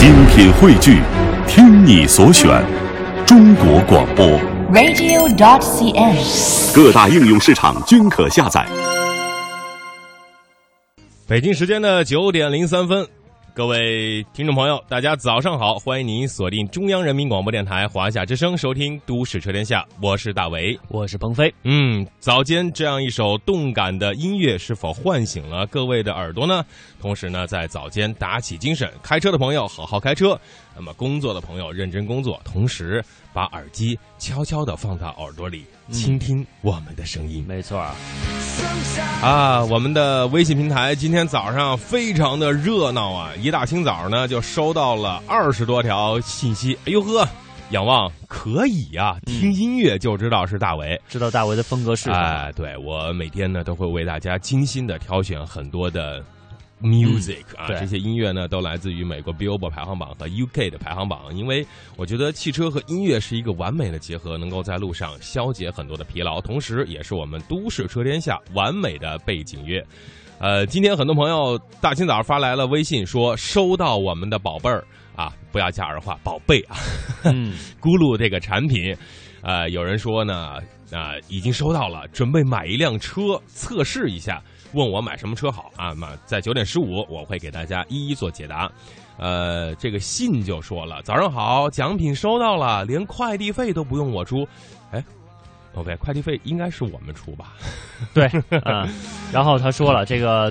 精品汇聚，听你所选，中国广播。radio.dot.cn，。各大应用市场均可下载。北京时间的九点零三分，各位听众朋友，大家早上好，欢迎您锁定中央人民广播电台华夏之声，收听《都市车天下》，我是大为。我是鹏飞。嗯，早间这样一首动感的音乐，是否唤醒了各位的耳朵呢？同时呢，在早间打起精神，开车的朋友好好开车，那么工作的朋友认真工作，同时把耳机悄悄地放到耳朵里，倾听我们的声音。没错儿，啊，我们的微信平台今天早上非常的热闹啊！一大清早呢，就收到了二十多条信息。哎呦呵，仰望可以呀、听音乐就知道是大为。知道大为的风格是什么？哎，对我每天呢都会为大家精心的挑选很多的 music、啊，这些音乐呢都来自于美国 Billboard 排行榜和 UK 的排行榜，因为我觉得汽车和音乐是一个完美的结合，能够在路上消解很多的疲劳，同时也是我们都市车天下完美的背景乐。呃，今天很多朋友大清早发来了微信说收到我们的宝贝儿啊，不要加儿化，宝贝啊，嗯，咕噜这个产品，呃，有人说呢，啊、已经收到了，准备买一辆车测试一下，问我买什么车好啊？那在九点十五我会给大家一一做解答。呃，这个信就说了，早上好，奖品收到了，连快递费都不用我出，哎。，OK，，快递费应该是我们出吧？对，嗯。然后他说了，这个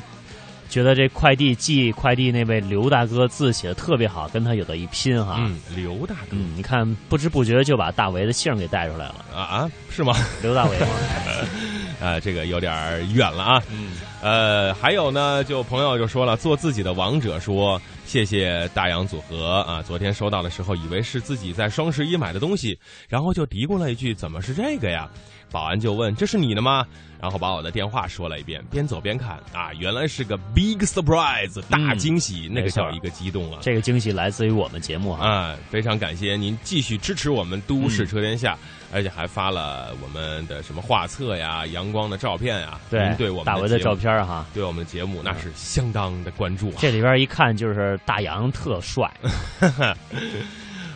觉得这快递寄快递那位刘大哥字写的特别好，跟他有的一拼哈。嗯，刘大哥、嗯，你看不知不觉就把大为的姓给带出来了，啊啊，是吗？刘大为嘛。呃，这个有点远了啊。嗯，呃，还有呢，就朋友就说了，做自己的王者说谢谢大洋组合啊，昨天收到的时候以为是自己在双十一买的东西，然后就嘀咕了一句怎么是这个呀？保安就问这是你的吗？然后把我的电话说了一遍，边走边看啊，原来是个 big surprise 大惊喜，那个叫一个激动啊！这个惊喜来自于我们节目哈。啊，非常感谢您继续支持我们都市车天下，而且还发了我们的什么画册呀、阳光的照片呀，对您对我们大为的照片儿哈，对我们的节目那是相当的关注啊。这里边一看就是大洋特帅。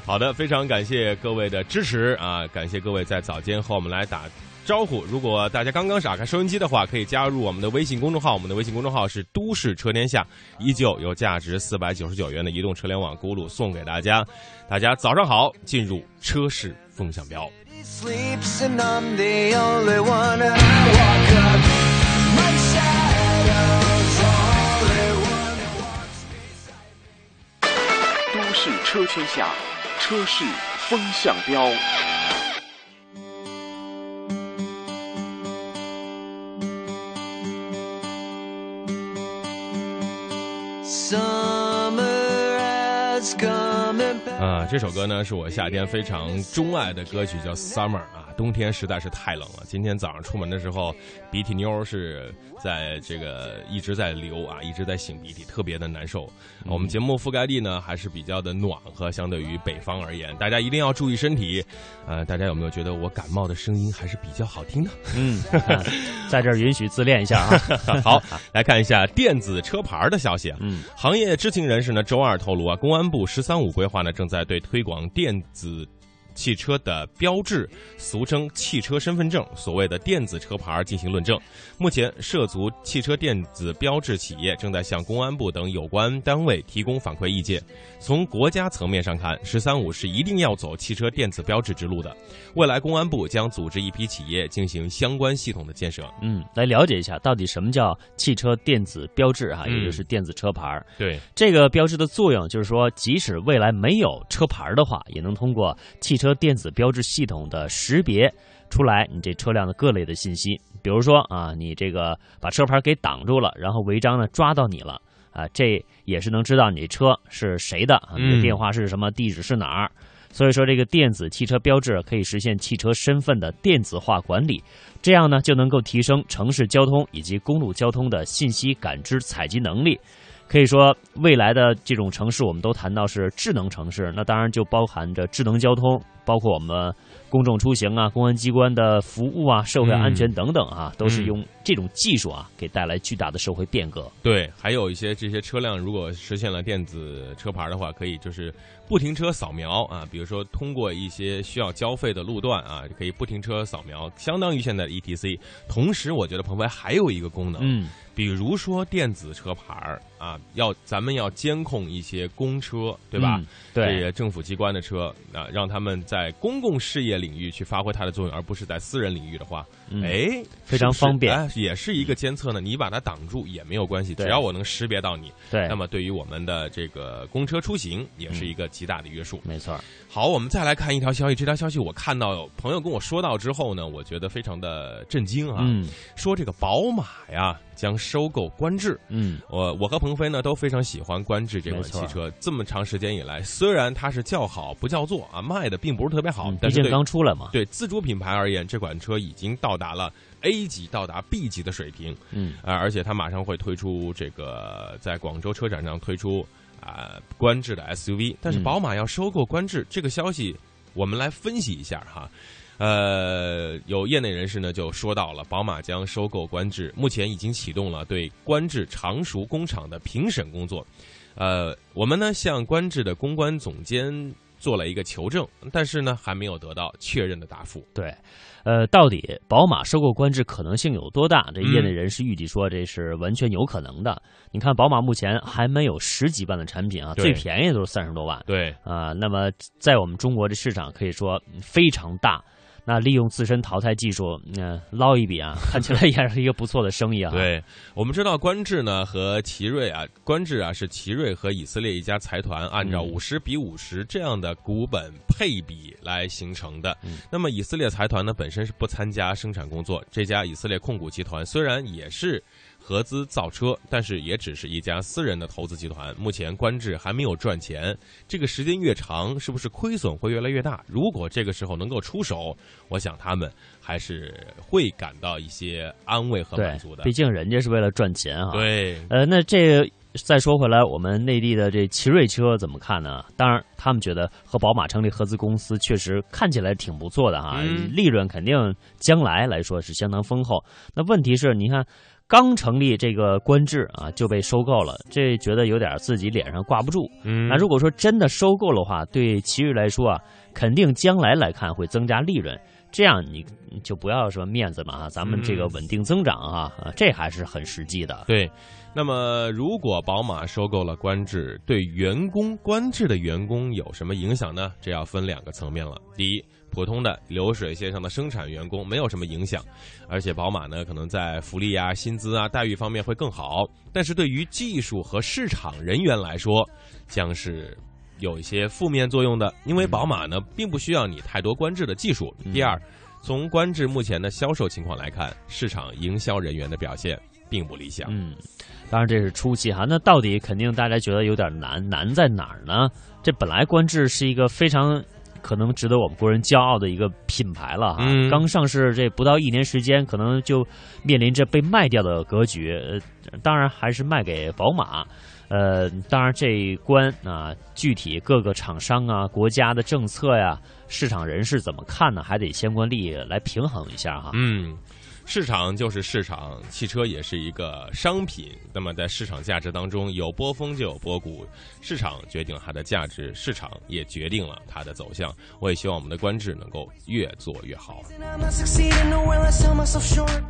好的，非常感谢各位的支持啊！感谢各位在早间和我们来打招呼。如果大家刚刚打开收音机的话，可以加入我们的微信公众号，我们的微信公众号是“都市车天下”，依旧有价值四百九十九元的移动车联网轱辘送给大家。大家早上好，进入车市风向标。都市车天下，车市风向标。啊，这首歌呢是我夏天非常钟爱的歌曲，叫《Summer》啊。冬天实在是太冷了，今天早上出门的时候，鼻涕妞儿是在这个一直在流啊，一直在擤鼻涕，特别的难受。我们节目覆盖地呢还是比较的暖和，相对于北方而言，大家一定要注意身体。呃，大家有没有觉得我感冒的声音还是比较好听的？嗯，在这儿允许自恋一下啊。好，来看一下电子车牌的消息啊。嗯，行业知情人士呢，周二透露啊，公安部“十三五”规划呢，正在在对推广电子。汽车的标志，俗称汽车身份证，所谓的电子车牌进行论证。目前，涉足汽车电子标志企业正在向公安部等有关单位提供反馈意见。从国家层面上看，“十三五”是一定要走汽车电子标志之路的。未来，公安部将组织一批企业进行相关系统的建设。嗯，来了解一下到底什么叫汽车电子标志哈，嗯也就是电子车牌儿。对，这个标志的作用就是说，即使未来没有车牌的话，也能通过汽车电子标志系统的识别出来你这车辆的各类的信息。比如说啊，你这个把车牌给挡住了，然后违章呢抓到你了啊，这也是能知道你车是谁的，啊你的嗯电话是什么，地址是哪儿。所以说，这个电子汽车标志可以实现汽车身份的电子化管理，这样呢就能够提升城市交通以及公路交通的信息感知采集能力。可以说，未来的这种城市，我们都谈到是智能城市，那当然就包含着智能交通，包括我们公众出行啊、公安机关的服务啊、社会安全等等啊，都是用这种技术啊，给带来巨大的社会变革。对，还有一些这些车辆，如果实现了电子车牌的话，可以就是不停车扫描啊，比如说通过一些需要交费的路段啊，可以不停车扫描，相当于现在的 ETC。同时，我觉得鹏飞还有一个功能，嗯，比如说电子车牌儿啊，要咱们要监控一些公车，对吧？嗯这对，些政府机关的车啊，让他们在公共事业领域去发挥它的作用，而不是在私人领域的话，嗯哎，非常方便哎也是一个监测呢。你把它挡住也没有关系，只要我能识别到你，对那，么对于我们的这个公车出行也是一个极大的约束。没错，好，我们再来看一条消息，这条消息我看到朋友跟我说到之后呢，我觉得非常的震惊啊，嗯说这个宝马呀将收购观致。嗯，我我和鹏飞呢都非常喜欢观致这款汽车，这么长时间以来，虽然它是叫好不叫座啊，卖的并不是特别好，但是刚出来嘛，对自主品牌而言，这款车已经到达了 A 级到达 B 级的水平。嗯。啊、而且它马上会推出这个在广州车展上推出啊、观致的 SUV，但是嗯。宝马要收购观致、这个消息，我们来分析一下哈。呃，有业内人士呢就说到了，宝马将收购观致，目前已经启动了对观致常熟工厂的评审工作。呃，我们呢向观致的公关总监做了一个求证，但是呢还没有得到确认的答复。对，呃，到底宝马收购观致可能性有多大？这业内嗯人士预计说这是完全有可能的。你看，宝马目前还没有十几万的产品啊，最便宜都是三十多万对，啊、那么在我们中国的市场可以说非常大。那利用自身淘汰技术，嗯、捞一笔啊，看起来也是一个不错的生意啊。，对，我们知道观致呢和奇瑞啊，观致啊是奇瑞和以色列一家财团按照嗯五十比五十这样的股本配比来形成的。嗯那么以色列财团呢本身是不参加生产工作，这家以色列控股集团虽然也是。合资造车，但是也只是一家私人的投资集团。目前观致还没有赚钱，这个时间越长，是不是亏损会越来越大？如果这个时候能够出手，我想他们还是会感到一些安慰和满足的，。毕竟人家是为了赚钱啊。，对，呃，那这个再说回来，我们内地的这奇瑞车怎么看呢？当然，他们觉得和宝马成立合资公司确实看起来挺不错的哈，嗯利润肯定将来来说是相当丰厚。那问题是，你看。刚成立这个官制啊，就被收购了，这觉得有点自己脸上挂不住。嗯那如果说真的收购的话，对奇瑞来说啊，肯定将来来看会增加利润。这样你你就不要说面子嘛啊，咱们这个嗯稳定增长啊，啊这还是很实际的。对，那么如果宝马收购了观致，对员工观致的员工有什么影响呢？这要分两个层面了。第一，普通的流水线上的生产员工没有什么影响，而且宝马呢可能在福利啊、薪资啊、待遇方面会更好。但是对于技术和市场人员来说，将是。有一些负面作用的，因为宝马呢并不需要你太多观致的技术。第二，从观致目前的销售情况来看，市场营销人员的表现并不理想。嗯，当然这是初期哈。那到底肯定大家觉得有点难，难在哪儿呢？这本来观致是一个非常可能值得我们国人骄傲的一个品牌了哈。嗯刚上市这不到一年时间，可能就面临着被卖掉的格局。呃，当然还是卖给宝马。呃，当然这一关啊，具体各个厂商啊、国家的政策呀、市场人士怎么看呢？还得相关利益来平衡一下哈。嗯，市场就是市场，汽车也是一个商品。那么在市场价值当中，有波峰就有波谷，市场决定了它的价值，市场也决定了它的走向。我也希望我们的观致能够越做越好。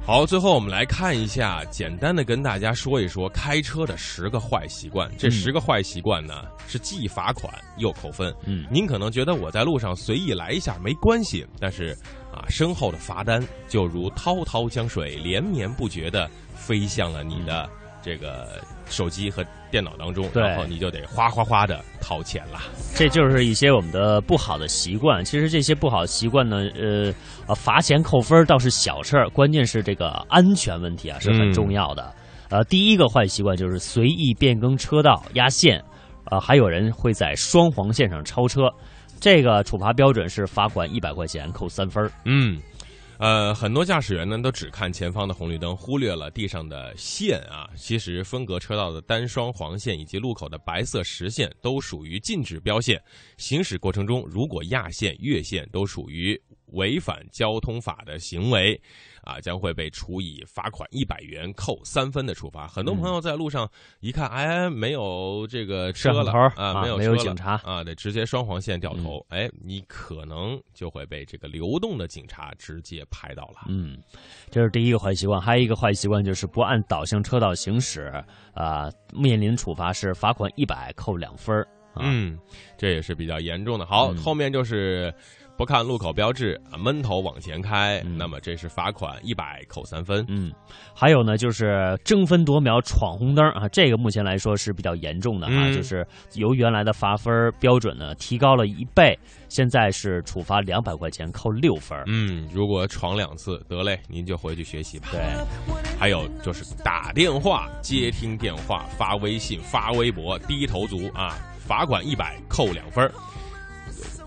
好，最后我们来看一下，简单的跟大家说一说开车的十个坏习惯。这嗯十个坏习惯呢，是既罚款又扣分。嗯您可能觉得我在路上随意来一下没关系，但是啊，身后的罚单就如滔滔江水，连绵不绝的飞向了你的这个手机和电脑当中，然后你就得哗哗哗的掏钱了。这就是一些我们的不好的习惯。其实这些不好的习惯呢，呃，呃，罚钱扣分倒是小事儿，关键是这个安全问题啊是很重要的。呃，第一个坏习惯就是随意变更车道、压线，呃，还有人会在双黄线上超车，这个处罚标准是罚款一百块钱，扣三分儿。嗯，呃，很多驾驶员呢都只看前方的红绿灯，忽略了地上的线啊。其实分隔车道的单双黄线以及路口的白色实线都属于禁止标线。行驶过程中如果压线、越线，都属于违反交通法的行为，啊，将会被处以罚款一百元、扣三分的处罚。很多朋友在路上一看，哎，没有这个车了头啊，没有没有车警察啊，得直接双黄线掉头，哎，你可能就会被这个流动的警察直接拍到了。嗯，这是第一个坏习惯，还有一个坏习惯就是不按导向车道行驶，啊、面临处罚是罚款一百，扣两分嗯，这也是比较严重的。好，嗯后面就是不看路口标志，啊闷头往前开，嗯那么这是罚款一百，扣三分。嗯，还有呢，就是争分夺秒闯红灯啊，这个目前来说是比较严重的啊，嗯就是由原来的罚分标准呢提高了一倍，现在是处罚两百块钱，扣六分。嗯，如果闯两次，得嘞，您就回去学习吧。对，还有就是打电话、接听电话、发微信、发微博，低头族啊，罚款一百，扣两分儿。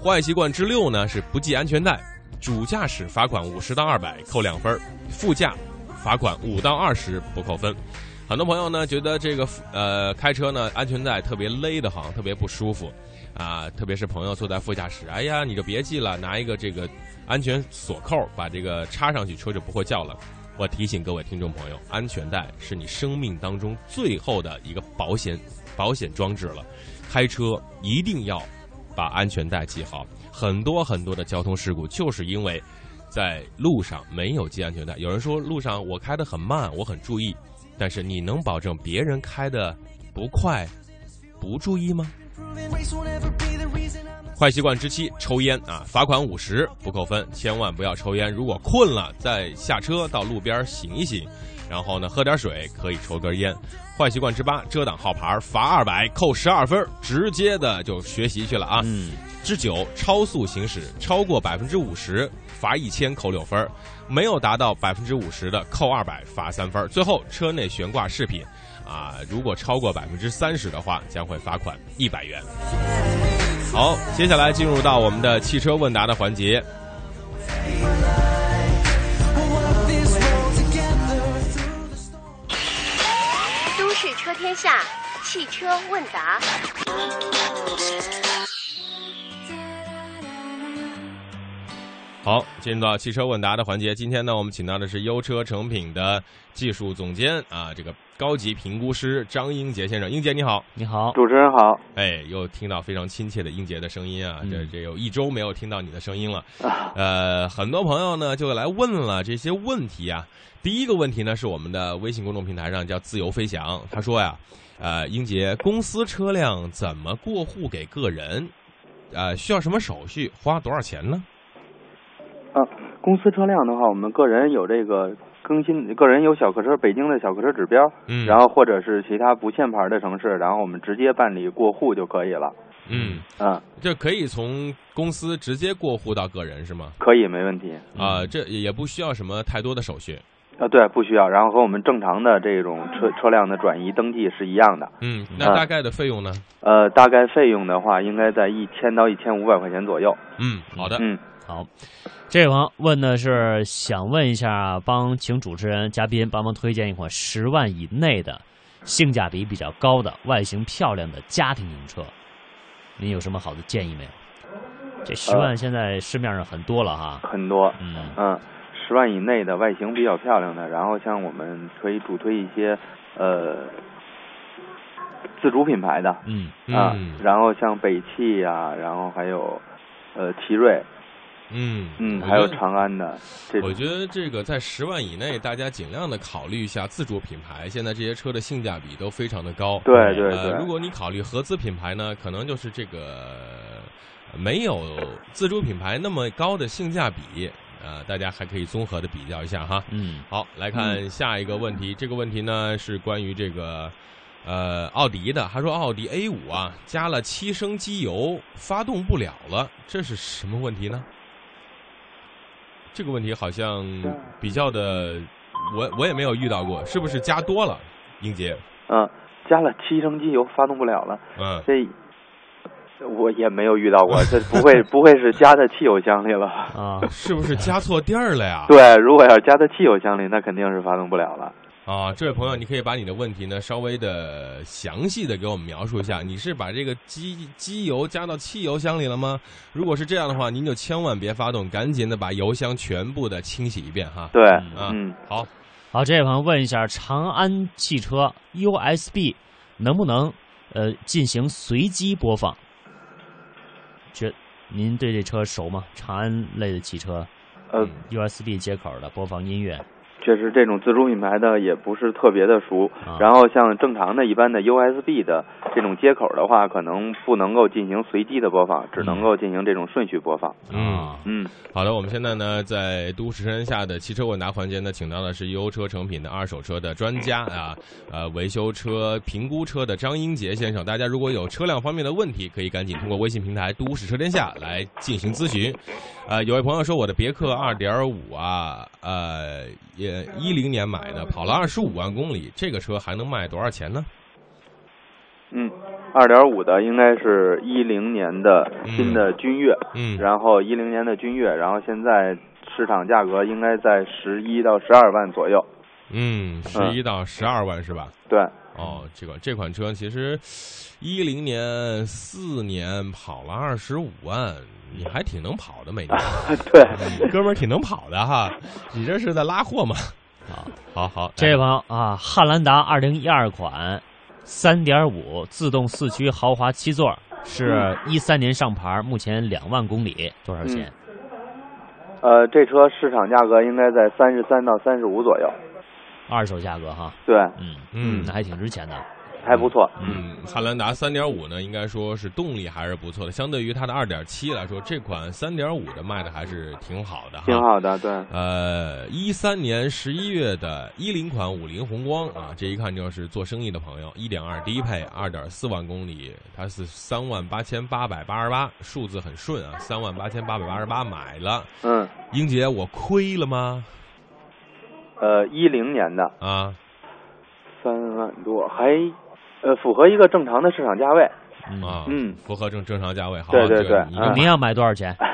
坏习惯之六呢是不系安全带，主驾驶罚款五十到二百，扣两分；副驾罚款五到二十，不扣分。很多朋友呢觉得这个呃开车呢安全带特别勒得慌，特别不舒服啊，特别是朋友坐在副驾驶，哎呀你就别系了，拿一个这个安全锁扣把这个插上去，车就不会叫了。我提醒各位听众朋友，安全带是你生命当中最后的一个保险保险装置了。开车一定要把安全带系好。很多很多的交通事故就是因为在路上没有系安全带。有人说路上我开得很慢，我很注意，但是你能保证别人开的不快不注意吗？坏习惯之七，抽烟啊，罚款五十，不扣分，千万不要抽烟。如果困了，再下车到路边醒一醒，然后呢喝点水，可以抽根烟。坏习惯之八，遮挡号牌，罚二百，扣十二分，直接的就学习去了啊。嗯，之九，超速行驶，超过百分之五十，罚一千，扣六分；没有达到百分之五十的，扣二百，罚三分。最后，车内悬挂饰品，啊，如果超过百分之三十的话，将会罚款一百元。好，接下来进入到我们的汽车问答的环节。下，汽车问答。好，进入到汽车问答的环节。今天呢，我们请到的是优车成品的技术总监啊，这个高级评估师张英杰先生。英杰你好，你好，主持人好，哎，又听到非常亲切的英杰的声音啊，嗯这这有一周没有听到你的声音了。啊呃，很多朋友呢就来问了这些问题啊。第一个问题呢是我们的微信公众平台上叫自由飞翔，他说呀，呃，英杰，公司车辆怎么过户给个人？呃，需要什么手续？花多少钱呢？啊，公司车辆的话，我们个人有这个更新，个人有小客车，北京的小客车指标，嗯，然后或者是其他不限牌的城市，然后我们直接办理过户就可以了。嗯，嗯，这可以从公司直接过户到个人是吗？可以，没问题。啊、这也不需要什么太多的手续。啊，对，不需要。然后和我们正常的这种车车辆的转移登记是一样的。嗯，那大概的费用呢？呃，大概费用的话，应该在一千到一千五百块钱左右。嗯，好的。嗯，好，这位朋友问的是想问一下，帮请主持人、嘉宾帮忙推荐一款十万以内的、性价比比较高的、外形漂亮的家庭用车，您有什么好的建议没有？这十万现在市面上很多了哈，很多。嗯嗯，十万以内的外形比较漂亮的，然后像我们可以主推一些呃自主品牌的嗯啊，嗯然后像北汽呀、然后还有呃奇瑞，嗯嗯，还有长安的这我觉得这个在十万以内，大家尽量的考虑一下自主品牌。现在这些车的性价比都非常的高。对对对呃，如果你考虑合资品牌呢，可能就是这个没有自主品牌那么高的性价比。呃，大家还可以综合的比较一下哈。嗯好，来看下一个问题。这个问题呢是关于这个呃奥迪的。他说奥迪 A 五啊加了七升机油，发动不了了，这是什么问题呢？这个问题好像比较的，我我也没有遇到过，是不是加多了？英杰，嗯，加了七升机油发动不了了，嗯这我也没有遇到过，这不会不会是加在汽油箱里了？啊，是不是加错地儿了呀？对，如果要是加在汽油箱里，那肯定是发动不了了。啊，这位朋友，你可以把你的问题呢稍微的详细的给我们描述一下。你是把这个机机油加到汽油箱里了吗？如果是这样的话，您就千万别发动，赶紧的把油箱全部的清洗一遍哈。对，啊，嗯，好，好，这位朋友问一下，长安汽车 USB 能不能呃进行随机播放？这您对这车熟吗？长安类的汽车呃，USB 接口的播放音乐，确实这种自主品牌的也不是特别的熟。啊然后像正常的一般的 USB 的这种接口的话，可能不能够进行随机的播放，只能够进行这种顺序播放。嗯。啊嗯，好的，我们现在呢，在都市山下的汽车问答环节呢，请到的是优车成品的二手车的专家啊，呃，维修车、评估车的张英杰先生。大家如果有车辆方面的问题，可以赶紧通过微信平台“都市车天下”来进行咨询。呃，有位朋友说，我的别克二点五啊，呃，也一零年买的，跑了二十五万公里，这个车还能卖多少钱呢？嗯，二点五的应该是一零年的新的君越，嗯，然后一零年的君越，然后现在市场价格应该在十一到十二万左右。嗯，十一到十二万是吧？对，哦，这个这款车其实一零年四年跑了二十五万，你还挺能跑的，每年，对，哥们儿挺能跑的哈。你这是在拉货吗？啊，好好，这位朋友啊，汉兰达二零一二款，三点五自动四驱豪华七座，是一三年上牌，目前两万公里，多少钱？呃，这车市场价格应该在三十三到三十五左右。二手价格哈，对，嗯嗯那还挺值钱的。还不错。嗯，汉兰达三点五呢，应该说是动力还是不错的，相对于它的二点七来说，这款三点五的卖的还是挺好的哈。挺好的，对，呃，一三年十一月的一零款五菱宏光啊，这一看就是做生意的朋友，一点二低配，二点四万公里，它是三万八千八百八十八，数字很顺啊，三万八千八百八十八买了。嗯，英姐，我亏了吗？呃，一零年的啊，三万多，还呃符合一个正常的市场价位。嗯，啊，嗯符合正正常价位，好，对对对您要买多少钱？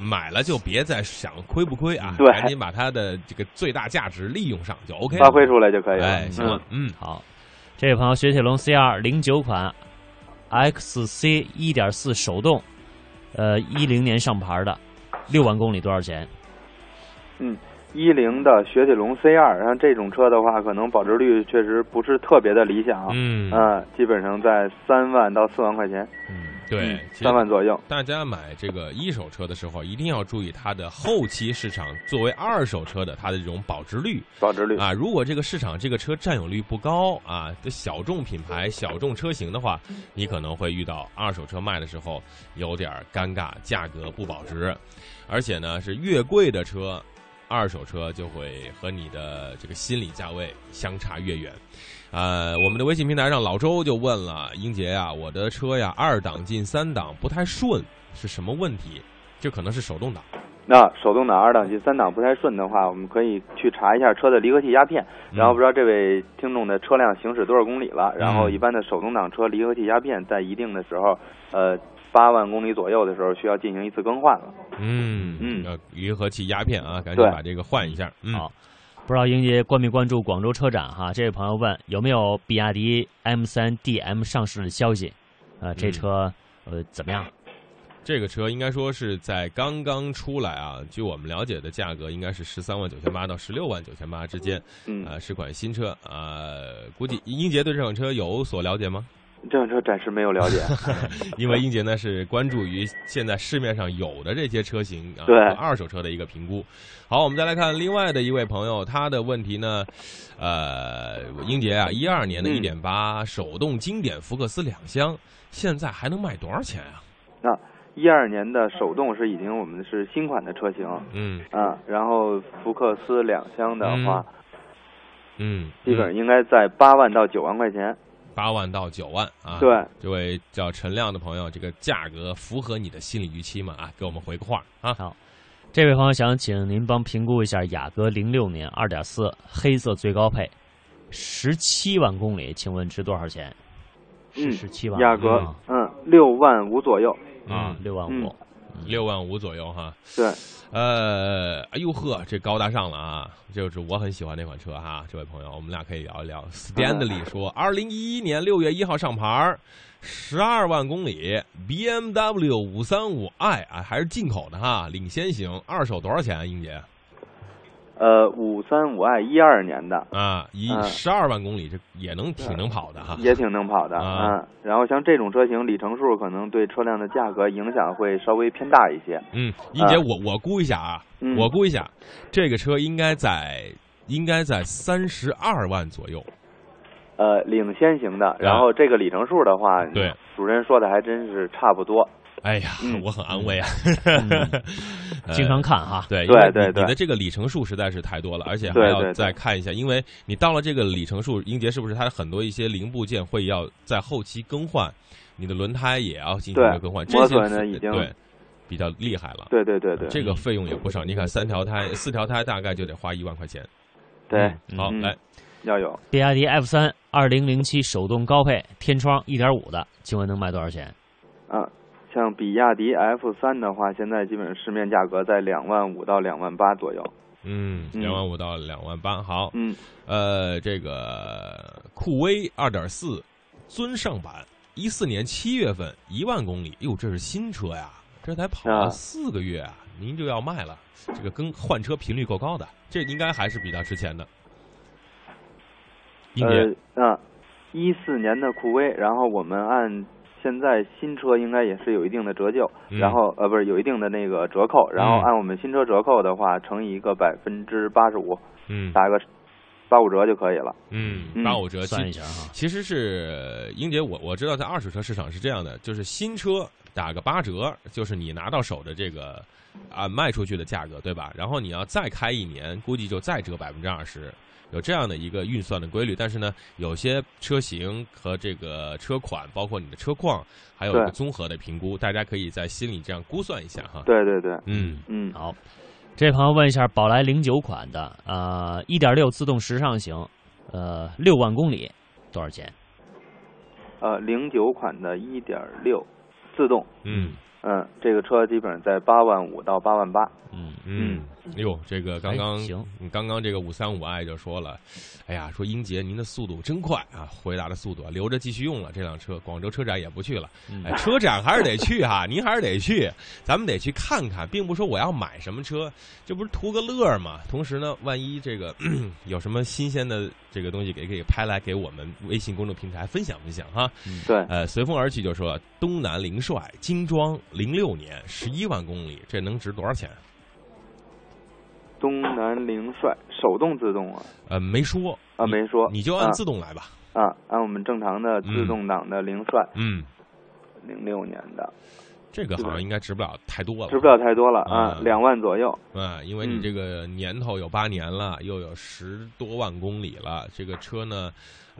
买了就别再想亏不亏啊，对赶紧把它的这个最大价值利用上就 OK。发挥出来就可以了。哎，行了，嗯，好，这位朋友，雪铁龙 C 二零九款 XC 一点四手动，呃，一零年上牌的，六万公里多少钱？嗯，一零的雪铁龙 C 二，像这种车的话，可能保值率确实不是特别的理想。嗯，嗯，基本上在三万到四万块钱，嗯，对，三万左右。大家买这个一手车的时候，一定要注意它的后期市场作为二手车的它的这种保值率保值率。啊。如果这个市场这个车占有率不高啊，这小众品牌、小众车型的话，你可能会遇到二手车卖的时候有点尴尬，价格不保值，而且呢是越贵的车。二手车就会和你的这个心理价位相差越远，呃，我们的微信平台上老周就问了英杰呀、我的车呀二档进三档不太顺，是什么问题？这可能是手动挡。那手动挡二档进三档不太顺的话，我们可以去查一下车的离合器压片，然后不知道这位听众的车辆行驶多少公里了。然后一般的手动挡车离合器压片在一定的时候，呃，八万公里左右的时候需要进行一次更换了。嗯嗯要离合器压片啊，赶紧把这个换一下。嗯，好，不知道英杰关没关注广州车展哈？这位朋友问有没有比亚迪 M 三 DM 上市的消息？呃，这嗯车呃怎么样？这个车应该说是在刚刚出来啊，据我们了解的价格应该是十三万九千八到十六万九千八之间，嗯，呃，是款新车，呃，估计英杰对这款车有所了解吗？这款车暂时没有了解。因为英杰呢是关注于现在市面上有的这些车型啊，对二手车的一个评估。好，我们再来看另外的一位朋友，他的问题呢，呃，英杰啊，一二年的嗯一点八手动经典福克斯两厢，现在还能卖多少钱啊？那一二年的手动是已经我们是新款的车型，嗯啊，然后福克斯两厢的话，嗯，基本上应该在八万到九万块钱。八万到九万啊。对，这位叫陈亮的朋友，这个价格符合你的心理预期吗？啊，给我们回个话啊。好这位朋友想请您帮评估一下雅阁零六年二点四黑色最高配，十七万公里，请问值多少钱？是嗯十七万。雅阁啊，嗯，六万五左右。啊嗯，六万嗯五，六万五左右哈。对，呃，哎呦呵，这高大上了啊！就是我很喜欢那款车哈，这位朋友，我们俩可以聊一聊。Stanley 说，二零一一年六月一号上牌，十二万公里，BMW 五三五 i 啊，还是进口的哈，领先型，二手多少钱啊，英姐？呃，五三五 i 一二年的，啊，一嗯十二万公里，这也能挺能跑的哈。也挺能跑的，啊嗯。然后像这种车型，里程数可能对车辆的价格影响会稍微偏大一些。嗯，英姐，啊我我估一下啊，嗯我估一下，这个车应该在应该在三十二万左右。呃，领先型的，然后这个里程数的话，啊对，主任说的还真是差不多。哎呀，嗯我很安慰啊。呃 经常看哈，对，对对对你的这个里程数实在是太多了，而且还要再看一下，因为你到了这个里程数，英杰是不是它很多一些零部件会要在后期更换，你的轮胎也要进行一个更换，这些呢已经对比较厉害了。对对对对，这个费用也不少，你看三条胎、四条胎大概就得花一万块钱。对嗯好，嗯来，要有。比亚迪 F 三二零零七手动高配天窗一点五的，请问能卖多少钱？啊，像比亚迪 F 三的话，现在基本上市面价格在两万五到两万八左右。嗯，嗯。两万五到两万八，好，嗯，呃，这个酷威二点四尊尚版，一四年七月份一万公里，哟，这是新车呀，这才跑了啊。四个月啊，您就要卖了，这个更换车频率够高的，这应该还是比较值钱的。英杰，呃，啊，一四年的酷威，然后我们按现在新车应该也是有一定的折旧，嗯。然后呃不是有一定的那个折扣，然后嗯。按我们新车折扣的话，乘以一个百分之八十五，嗯。打个八五折就可以了。嗯，嗯。八五折，其算一下哈，其实是英姐，我我知道在二手车市场是这样的，就是新车打个八折，就是你拿到手的这个啊卖出去的价格，对吧？然后你要再开一年，估计就再折百分之二十，有这样的一个运算的规律。但是呢，有些车型和这个车款，包括你的车况，还有一个综合的评估，大家可以在心里这样估算一下哈。对对对，嗯，嗯，好，这位朋友问一下，宝来零九款的，呃，一点六自动时尚型，呃，六万公里多少钱？呃，零九款的一点六自动，嗯嗯，这个车基本上在八万五到八万八。嗯，嗯，哎呦，这个刚刚哎行刚刚这个五三五爱就说了，哎呀，说英杰您的速度真快啊，回答的速度啊，留着继续用了这辆车，广州车展也不去了，嗯哎，车展还是得去哈，您还是得去，咱们得去看看，并不说我要买什么车，这不是图个乐儿嘛。同时呢，万一这个 有什么新鲜的这个东西给给拍来给我们微信公众平台分享分享哈。对，呃，随风而去就说东南凌帅精装零六年十一万公里，这能值多少钱？东南凌帅手动自动啊。呃，没说啊没说。你就按啊。自动来吧。啊，按我们正常的自动挡的凌帅，嗯，零六年的，这个好像应该值不了太多了，值不了太多了啊，嗯。两万左右。啊，因为你嗯这个年头有八年了，又有十多万公里了，这个车呢，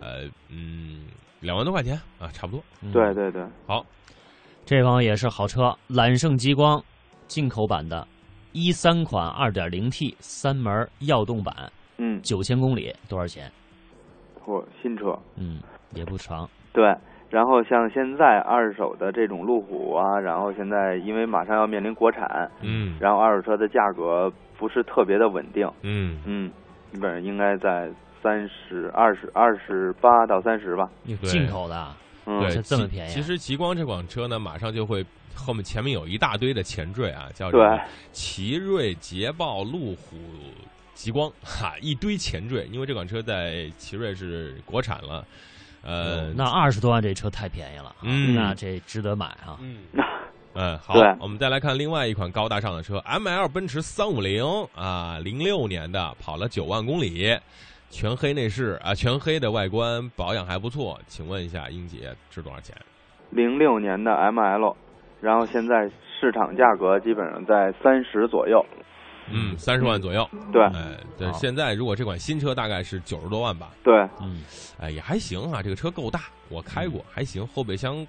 呃，嗯，两万多块钱啊，差不多。嗯。对对对，好，这帮也是好车，揽胜极光进口版的，一三款二点零 T 三门耀动版，嗯，九千公里多少钱？或新车，嗯，也不长。对。然后像现在二手的这种路虎啊，然后现在因为马上要面临国产，嗯然后二手车的价格不是特别的稳定，嗯，嗯，基本上应该在三十二十二十八到三十吧。进口的啊，嗯，对，这这么便宜啊其实极光这款车呢，马上就会后面前面有一大堆的前缀啊，叫什对么奇瑞、捷豹、路虎、极光，哈，一堆前缀，因为这款车在奇瑞是国产了，呃，那二十多万这车太便宜了，嗯那这值得买啊。嗯。嗯，好，我们再来看另外一款高大上的车，ML 奔驰三五零啊，零六年的，跑了九万公里，全黑内饰啊，全黑的外观，保养还不错。请问一下，英姐值多少钱？零六年的 ML，然后现在市场价格基本上在三十左右。嗯，三十万左右。对哎，对，现在如果这款新车大概是九十多万吧，对，嗯，哎，也还行啊，这个车够大，我开过，还行，后备箱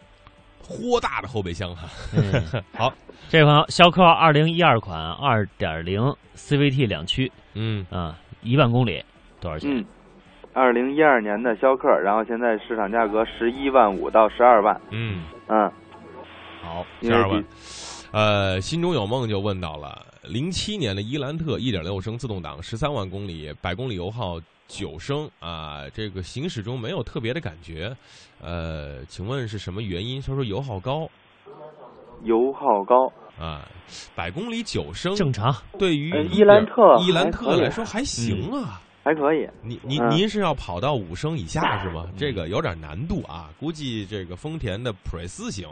豁大的后备箱哈。嗯 好，这个朋友逍客二零一二款二点零 CVT 两驱嗯啊，一万公里多少钱？嗯，二零一二年的逍客，然后现在市场价格十一万五到十二万。嗯，嗯，好，因为十二万。呃，心中有梦就问到了，零七年的伊兰特一点六升自动挡，十三万公里，百公里油耗九升啊，这个行驶中没有特别的感觉，呃，请问是什么原因？他说油耗高油耗高，啊，百公里九升，正常。对于呃伊兰特伊兰特来说还行啊。还可以。您您嗯您是要跑到五升以下 是吗？这个有点难度啊，估计这个丰田的普锐斯行。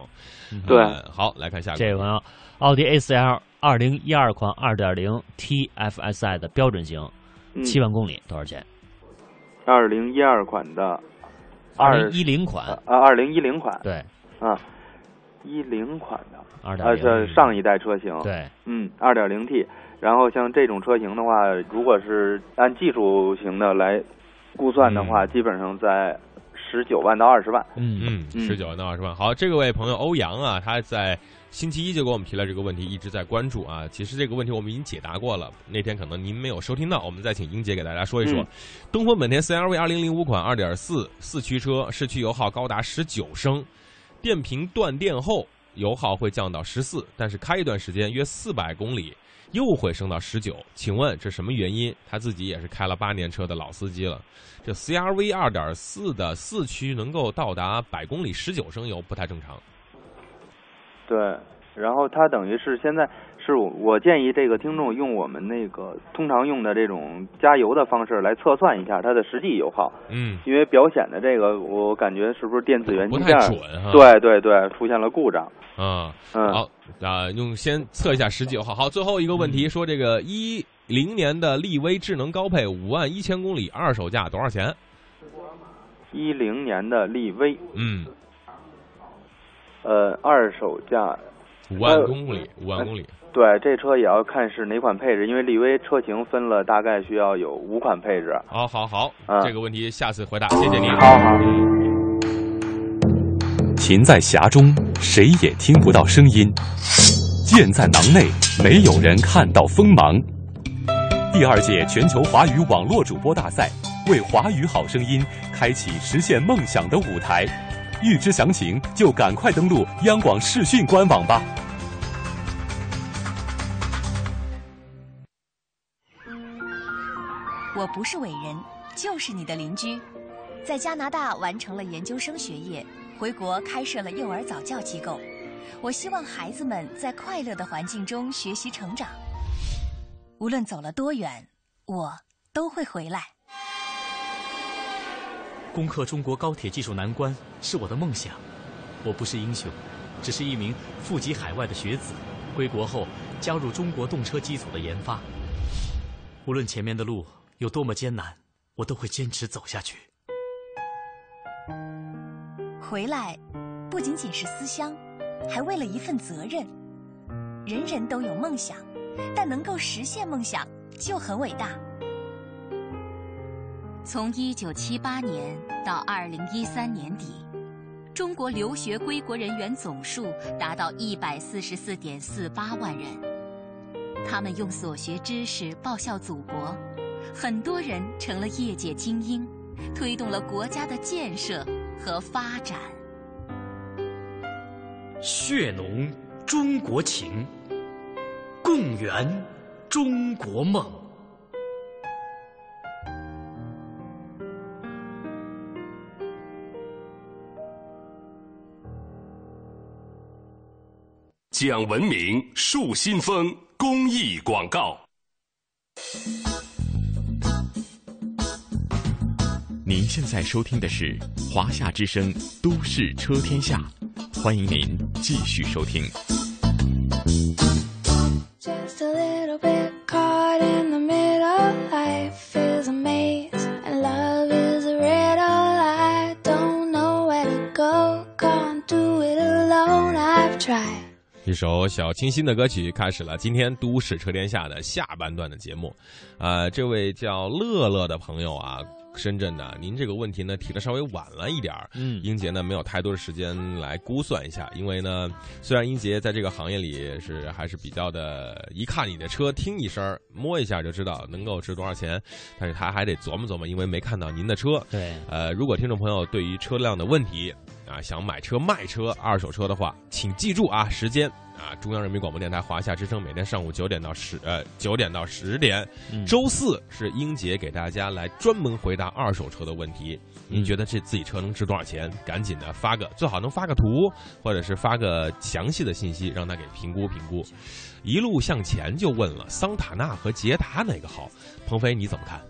对呃好，来看下个这位朋友，奥迪 A 四 L 二零一二款二点零 TFSI 的标准型，嗯七万公里多少钱？二零一二款的二零一零款，啊，二零一零款对，啊，一零款的二啊，点零，是上一代车型。对，嗯，二点零 T。然后像这种车型的话，如果是按技术型的来估算的话，基本上在十九万到二十万。嗯嗯，嗯十九万到二十万。好，这个位朋友欧阳啊，他在星期一就给我们提了这个问题，一直在关注啊。其实这个问题我们已经解答过了，那天可能您没有收听到，我们再请英姐给大家说一说。嗯东风本田 CR-V 二零零五款二点四四驱车，市区油耗高达十九升，电瓶断电后油耗会降到十四，但是开一段时间约四百公里。又会升到十九，请问这什么原因？他自己也是开了八年车的老司机了。这 CRV 二点四的四驱能够到达百公里十九升油，不太正常。对，然后它等于是现在是我我建议这个听众用我们那个通常用的这种加油的方式来测算一下它的实际油耗，嗯，因为表显的这个我感觉是不是电子元不太器件对对对出现了故障。啊，嗯，好啊，用先测一下实际油耗。好，最后一个问题，说这个一零年的力威智能高配五万一千公里，二手价多少钱？一零年的力威，嗯，呃，二手价五万公里，五万公里。对，这车也要看是哪款配置，因为力威车型分了大概需要有五款配置。好好好，嗯这个问题下次回答，谢谢您。好好。琴在匣中，谁也听不到声音；剑在囊内，没有人看到锋芒。第二届全球华语网络主播大赛为华语好声音开启实现梦想的舞台。欲知详情，就赶快登录央广视讯官网吧。我不是伟人，就是你的邻居。在加拿大完成了研究生学业，回国开设了幼儿早教机构。我希望孩子们在快乐的环境中学习成长。无论走了多远，我都会回来。攻克中国高铁技术难关是我的梦想。我不是英雄，只是一名富集海外的学子。归国后加入中国动车机组的研发。无论前面的路有多么艰难，我都会坚持走下去。回来，不仅仅是思乡，还为了一份责任。人人都有梦想，但能够实现梦想就很伟大。从一九七八年到二零一三年底，中国留学归国人员总数达到一百四十四点四八万人。他们用所学知识报效祖国，很多人成了业界精英，推动了国家的建设和发展。血浓中国情，共圆中国梦。讲文明树新风公益广告。现在收听的是华夏之声《都市车天下》，欢迎您继续收听。Just a little bit caught in the middle. Life is a maze and love is a riddle. I don't know where to go. Can't do it alone. I've tried. 一首小清新的歌曲开始了今天《都市车天下》的下半段的节目。啊、这位叫乐乐的朋友啊，深圳的，您这个问题呢提的稍微晚了一点儿。嗯，英杰呢没有太多的时间来估算一下，因为呢，虽然英杰在这个行业里是还是比较的，一看你的车，听一声儿，摸一下就知道能够值多少钱，但是他还得琢磨琢磨，因为没看到您的车。对，呃，如果听众朋友对于车辆的问题，啊，想买车卖车二手车的话，请记住啊，时间啊，中央人民广播电台华夏之声每天上午九点到十呃九点到十点，嗯周四是英杰给大家来专门回答二手车的问题。您觉得这自己车能值多少钱？赶紧的发个，最好能发个图，或者是发个详细的信息，让他给评估评估。一路向前就问了，桑塔纳和捷达哪个好？鹏飞你怎么看？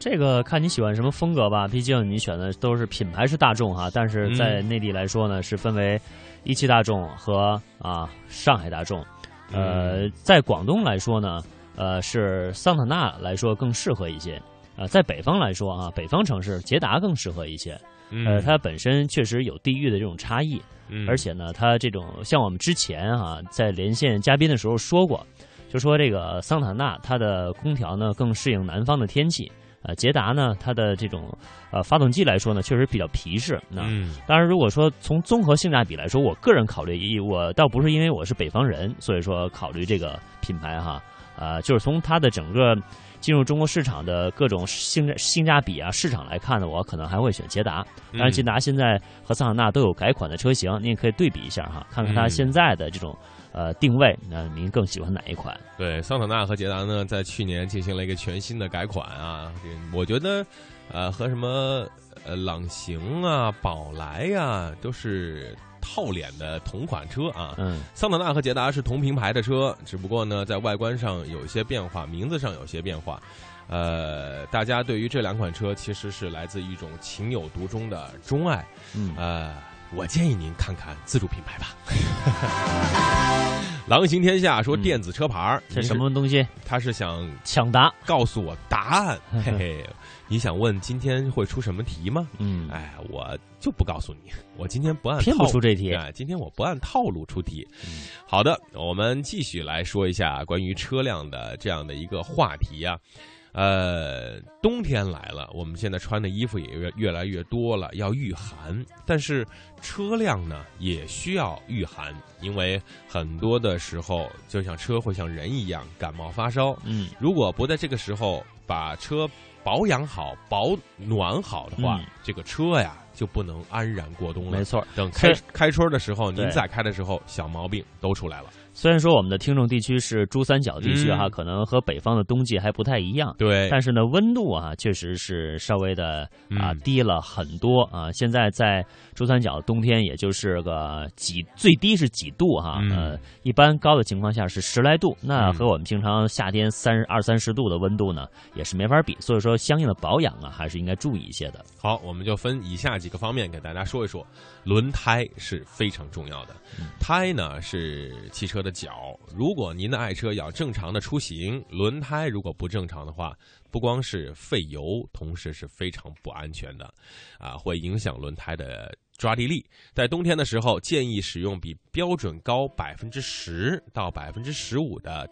这个看你喜欢什么风格吧，毕竟你选的都是品牌是大众哈，但是在内地来说呢，是分为一汽大众和啊上海大众。呃，在广东来说呢，呃是桑塔纳来说更适合一些。呃，在北方来说啊，北方城市捷达更适合一些。呃，它本身确实有地域的这种差异，嗯而且呢，它这种像我们之前啊在连线嘉宾的时候说过，就说这个桑塔纳它的空调呢更适应南方的天气。呃，捷达呢，它的这种呃发动机来说呢，确实比较皮实。那、嗯当然，如果说从综合性价比来说，我个人考虑，我倒不是因为我是北方人，所以说考虑这个品牌哈，呃，就是从它的整个进入中国市场的各种性价性价比啊市场来看呢，我可能还会选捷达。当然，捷达现在和桑塔纳都有改款的车型，您也可以对比一下哈，看看它嗯现在的这种呃定位，那您更喜欢哪一款？对，桑塔纳和捷达呢，在去年进行了一个全新的改款啊，我觉得，呃，和什么呃朗行啊、宝来呀、都是套脸的同款车啊。嗯，桑塔纳和捷达是同品牌的车，只不过呢，在外观上有一些变化，名字上有些变化。呃，大家对于这两款车其实是来自一种情有独钟的钟爱。嗯，呃，我建议您看看自主品牌吧。狼行天下说电子车牌儿、这什么东西？他是想抢答，告诉我答案。嘿嘿，你想问今天会出什么题吗？嗯，哎，我就不告诉你，我今天不按偏不出这题哎，今天我不按套路出题。嗯好的，我们继续来说一下关于车辆的这样的一个话题啊。呃，冬天来了，我们现在穿的衣服也越越来越多了，要御寒。但是车辆呢也需要御寒，因为很多的时候，就像车会像人一样感冒发烧。嗯，如果不在这个时候把车保养好、保暖好的话，嗯这个车呀就不能安然过冬了。没错。等开开春的时候，您再开的时候，小毛病都出来了。虽然说我们的听众地区是珠三角地区哈，嗯可能和北方的冬季还不太一样，对，但是呢，温度啊确实是稍微的啊、嗯低了很多啊。现在在珠三角冬天也就是个几，最低是几度哈，嗯呃，一般高的情况下是十来度，那和我们平常夏天三十二三十度的温度呢也是没法比，所以说相应的保养啊还是应该注意一些的。好，我们就分以下几个方面给大家说一说。轮胎是非常重要的，胎呢是汽车的脚。如果您的爱车要正常的出行，轮胎如果不正常的话，不光是费油，同时是非常不安全的，啊，会影响轮胎的抓地力。在冬天的时候，建议使用比标准高百分之十到百分之十五的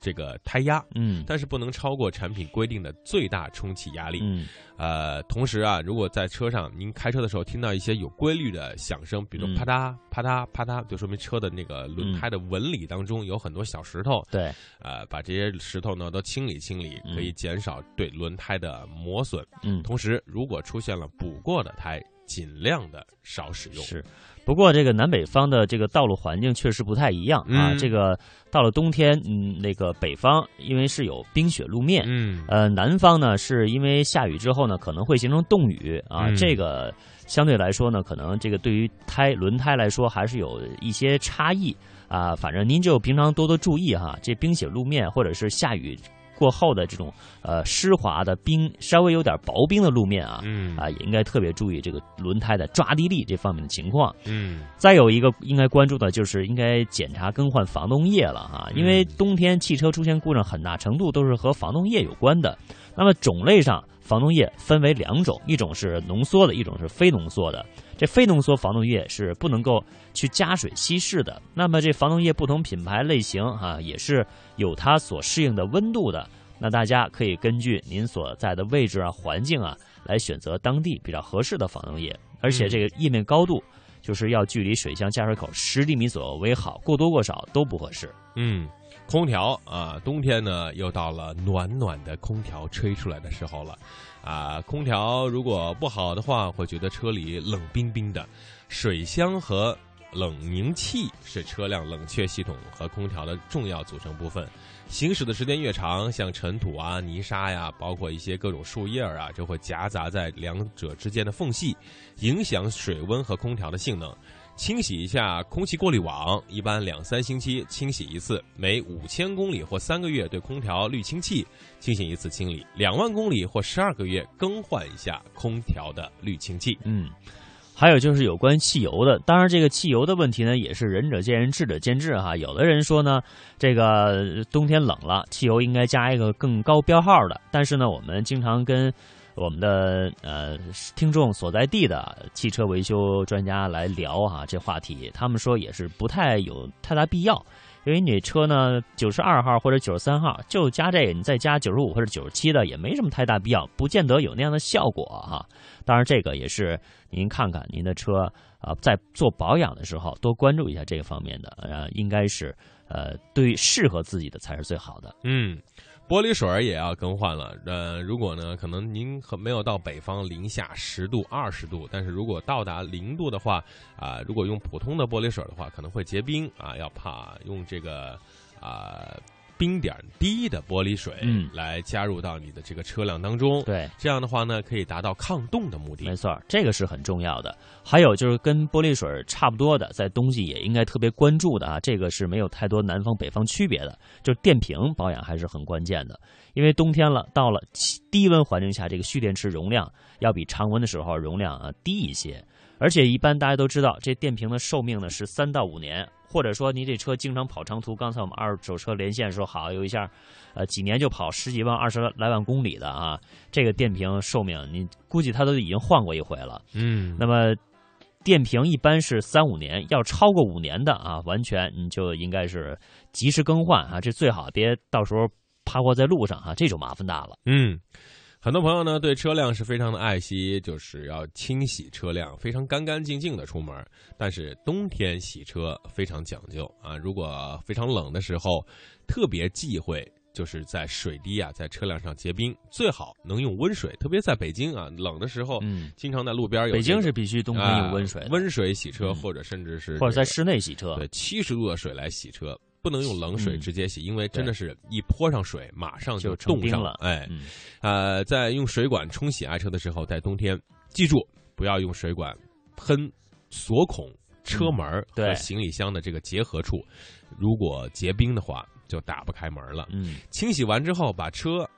这个胎压，嗯但是不能超过产品规定的最大充气压力。嗯呃，同时啊，如果在车上您开车的时候听到一些有规律的响声，比如嗯啪嗒啪嗒啪嗒，就说明车的那个轮胎的纹理当中有很多小石头。对，呃，把这些石头呢都清理清理，可以减少对轮胎的磨损。嗯，同时，如果出现了补过的胎，尽量的少使用。是。不过，这个南北方的这个道路环境确实不太一样啊。嗯这个到了冬天，嗯，那个北方因为是有冰雪路面，嗯呃，南方呢是因为下雨之后呢可能会形成冻雨啊，嗯这个相对来说呢，可能这个对于胎轮胎来说还是有一些差异啊。反正您就平常多多注意哈，这冰雪路面或者是下雨。过后的这种呃湿滑的冰，稍微有点薄冰的路面啊，嗯啊也应该特别注意这个轮胎的抓地力这方面的情况。嗯再有一个应该关注的就是应该检查更换防冻液了啊，因为冬天汽车出现故障很大程度都是和防冻液有关的。那么种类上，防冻液分为两种，一种是浓缩的，一种是非浓缩的。这非浓缩防冻液是不能够去加水稀释的。那么这防冻液不同品牌类型啊、也是有它所适应的温度的。那大家可以根据您所在的位置啊、环境啊，来选择当地比较合适的防冻液，而且这个液面高度。就是要距离水箱加水口十厘米左右为好，过多过少都不合适。嗯，空调啊，冬天呢又到了暖暖的空调吹出来的时候了，啊，空调如果不好的话，会觉得车里冷冰冰的。水箱和冷凝器是车辆冷却系统和空调的重要组成部分。行驶的时间越长，像尘土啊、泥沙呀，包括一些各种树叶啊，就会夹杂在两者之间的缝隙，影响水温和空调的性能。清洗一下空气过滤网，一般两三星期清洗一次，每五千公里或三个月对空调滤清器进行一次清理，两万公里或十二个月更换一下空调的滤清器。嗯。还有就是有关汽油的，当然这个汽油的问题呢，也是仁者见仁，智者见智哈。有的人说呢，这个冬天冷了，汽油应该加一个更高标号的。但是呢，我们经常跟我们的呃听众所在地的汽车维修专家来聊哈这话题，他们说也是不太有太大必要。因为你车呢九十二号或者九十三号就加这个，你再加九十五或者九十七的也没什么太大必要，不见得有那样的效果哈。当然这个也是您看看您的车啊，在做保养的时候多关注一下这个方面的，呃，应该是呃对适合自己的才是最好的。嗯。玻璃水儿也要更换了。呃，如果呢，可能您和没有到北方零下十度、二十度，但是如果到达零度的话，啊，如果用普通的玻璃水的话，可能会结冰啊，要怕用这个啊。冰点低的玻璃水，嗯，来加入到你的这个车辆当中，对，这样的话呢，可以达到抗冻的目的。没错，这个是很重要的。还有就是跟玻璃水差不多的，在冬季也应该特别关注的啊，这个是没有太多南方北方区别的，就是电瓶保养还是很关键的。因为冬天了，到了低温环境下，这个蓄电池容量要比常温的时候容量啊低一些，而且一般大家都知道，这电瓶的寿命呢是三到五年。或者说，你这车经常跑长途，刚才我们二手车连线说好有一下，呃，几年就跑十几万、二十来万公里的啊，这个电瓶寿命，你估计它都已经换过一回了。嗯，那么电瓶一般是三五年，要超过五年的啊，完全你就应该是及时更换啊，这最好别到时候趴过在路上啊，这就麻烦大了。嗯。很多朋友呢对车辆是非常的爱惜，就是要清洗车辆，非常干干净净的出门。但是冬天洗车非常讲究啊，如果非常冷的时候，特别忌讳就是在水滴啊在车辆上结冰，最好能用温水。特别在北京啊，冷的时候，嗯，经常在路边有。北京是必须冬天用温水，温水洗车，或者甚至是或者在室内洗车，对，七十度的水来洗车。不能用冷水直接洗，因为真的是一泼上水，马上就冻上了。哎，呃，在用水管冲洗爱车的时候，在冬天记住不要用水管喷锁孔车门和行李箱的这个结合处，如果结冰的话，就打不开门了。嗯，清洗完之后，把车。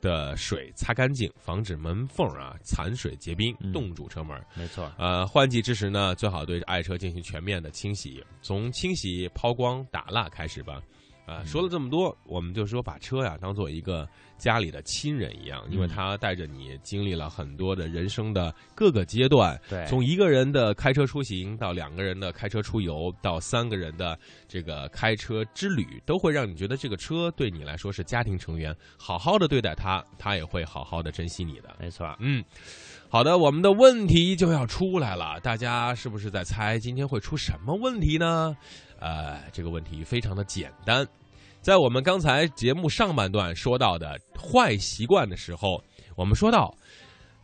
的水擦干净，防止门缝啊残水结冰，冻住车门。没错，呃，换季之时呢，最好对爱车进行全面的清洗，从清洗、抛光、打蜡开始吧。啊，说了这么多，我们就说把车呀当做一个家里的亲人一样，因为他带着你经历了很多的人生的各个阶段，对，从一个人的开车出行到两个人的开车出游，到三个人的这个开车之旅，都会让你觉得这个车对你来说是家庭成员，好好的对待他，他也会好好的珍惜你的。没错，嗯，好的，我们的问题就要出来了，大家是不是在猜今天会出什么问题呢？呃，这个问题非常的简单，在我们刚才节目上半段说到的坏习惯的时候，我们说到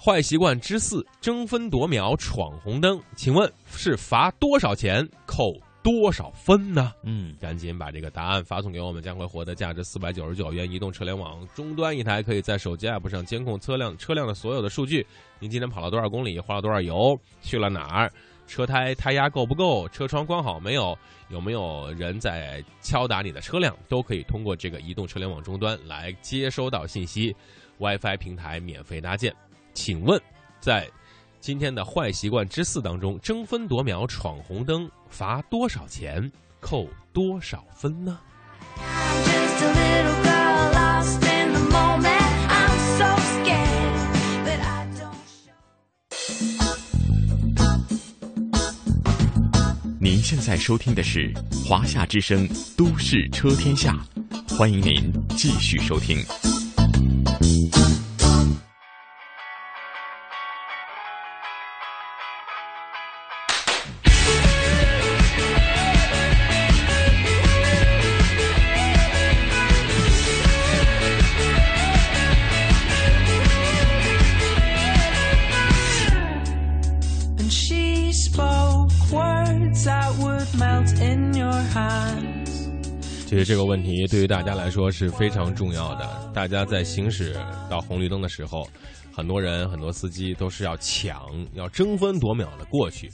坏习惯之四：争分夺秒闯红灯。请问是罚多少钱，扣多少分呢？嗯，赶紧把这个答案发送给我们，将会获得价值四百九十九元移动车联网终端一台，可以在手机 app 上监控车辆车辆的所有的数据。您今天跑了多少公里，花了多少油，去了哪儿？车胎胎压够不够？车窗关好没有？有没有人在敲打你的车辆？都可以通过这个移动车联网终端来接收到信息。WiFi 平台免费搭建。请问，在今天的坏习惯之四当中，争分夺秒闯红灯罚多少钱？扣多少分呢？现在收听的是《华夏之声·都市车天下》，欢迎您继续收听。其实这个问题对于大家来说是非常重要的。大家在行驶到红绿灯的时候，很多人、很多司机都是要抢、要争分夺秒的过去。